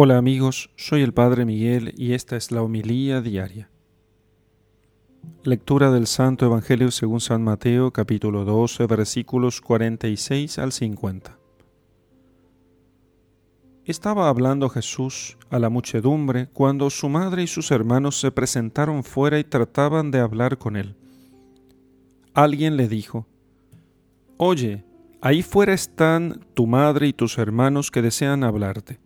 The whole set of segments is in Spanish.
Hola amigos, soy el Padre Miguel y esta es la homilía diaria. Lectura del Santo Evangelio según San Mateo capítulo 12 versículos 46 al 50. Estaba hablando Jesús a la muchedumbre cuando su madre y sus hermanos se presentaron fuera y trataban de hablar con él. Alguien le dijo, Oye, ahí fuera están tu madre y tus hermanos que desean hablarte.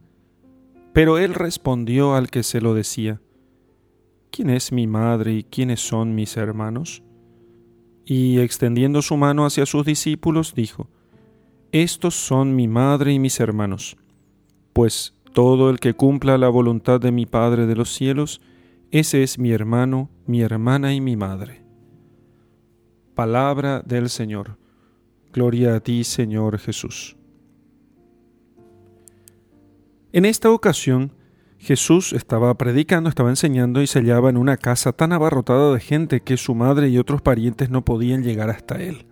Pero él respondió al que se lo decía, ¿quién es mi madre y quiénes son mis hermanos? Y extendiendo su mano hacia sus discípulos, dijo, Estos son mi madre y mis hermanos, pues todo el que cumpla la voluntad de mi Padre de los cielos, ese es mi hermano, mi hermana y mi madre. Palabra del Señor. Gloria a ti, Señor Jesús. En esta ocasión, Jesús estaba predicando, estaba enseñando y se hallaba en una casa tan abarrotada de gente que su madre y otros parientes no podían llegar hasta él.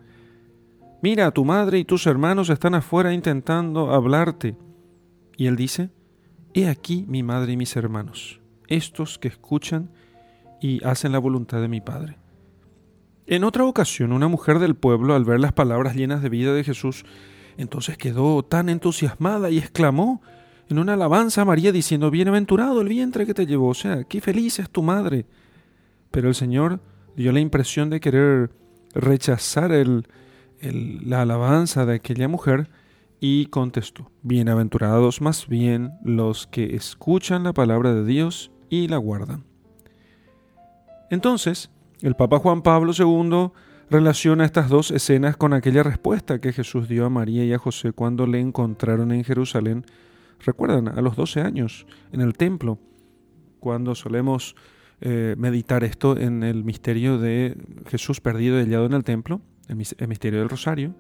Mira, tu madre y tus hermanos están afuera intentando hablarte. Y él dice, He aquí mi madre y mis hermanos, estos que escuchan y hacen la voluntad de mi Padre. En otra ocasión, una mujer del pueblo, al ver las palabras llenas de vida de Jesús, entonces quedó tan entusiasmada y exclamó, en una alabanza a María diciendo, Bienaventurado el vientre que te llevó, o sea, qué feliz es tu madre. Pero el Señor dio la impresión de querer rechazar el, la alabanza de aquella mujer y contestó, Bienaventurados más bien los que escuchan la palabra de Dios y la guardan. Entonces, el Papa Juan Pablo II relaciona estas dos escenas con aquella respuesta que Jesús dio a María y a José cuando le encontraron en Jerusalén Recuerdan, a los 12 años, en el templo, cuando solemos eh, meditar esto en el misterio de Jesús perdido y hallado en el templo, el, misterio del rosario,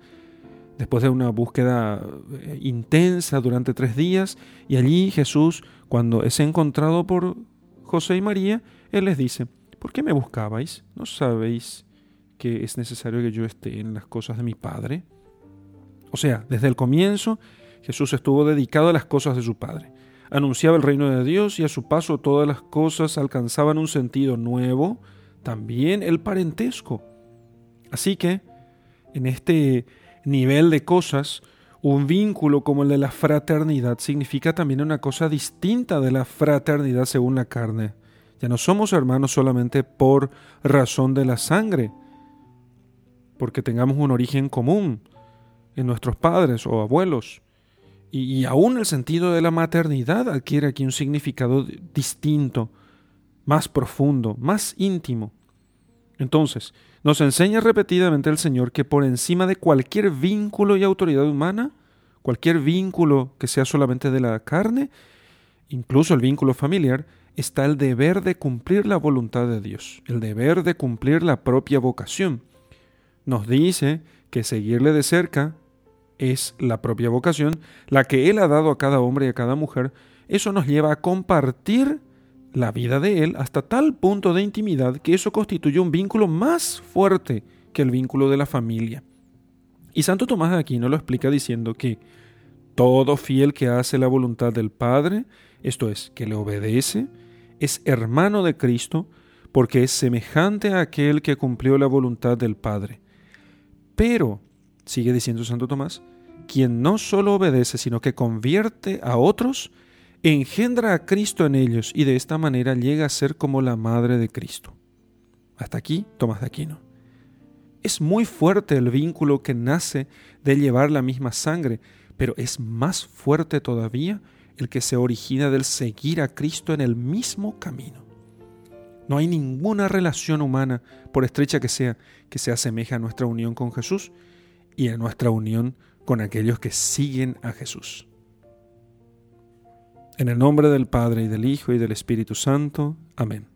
después de una búsqueda eh, intensa durante tres días, y allí Jesús, cuando es encontrado por José y María, Él les dice, ¿por qué me buscabais? ¿No sabéis que es necesario que yo esté en las cosas de mi Padre? O sea, desde el comienzo Jesús estuvo dedicado a las cosas de su Padre. Anunciaba el reino de Dios y a su paso todas las cosas alcanzaban un sentido nuevo, también el parentesco. Así que, en este nivel de cosas, un vínculo como el de la fraternidad significa también una cosa distinta de la fraternidad según la carne. Ya no somos hermanos solamente por razón de la sangre, porque tengamos un origen común en nuestros padres o abuelos, y, aún el sentido de la maternidad adquiere aquí un significado distinto, más profundo, más íntimo. Entonces, nos enseña repetidamente el Señor que por encima de cualquier vínculo y autoridad humana, cualquier vínculo que sea solamente de la carne, incluso el vínculo familiar, está el deber de cumplir la voluntad de Dios, el deber de cumplir la propia vocación. Nos dice que seguirle de cerca es la propia vocación, la que Él ha dado a cada hombre y a cada mujer, eso nos lleva a compartir la vida de Él hasta tal punto de intimidad que eso constituye un vínculo más fuerte que el vínculo de la familia. Y Santo Tomás de Aquino lo explica diciendo que todo fiel que hace la voluntad del Padre, esto es, que le obedece, es hermano de Cristo, porque es semejante a aquel que cumplió la voluntad del Padre. Pero sigue diciendo Santo Tomás, quien no solo obedece, sino que convierte a otros, engendra a Cristo en ellos y de esta manera llega a ser como la madre de Cristo. Hasta aquí Tomás de Aquino. Es muy fuerte el vínculo que nace de llevar la misma sangre, pero es más fuerte todavía el que se origina del seguir a Cristo en el mismo camino. No hay ninguna relación humana, por estrecha que sea, que se asemeje a nuestra unión con Jesús, y a nuestra unión con aquellos que siguen a Jesús. En el nombre del Padre y del Hijo y del Espíritu Santo. Amén.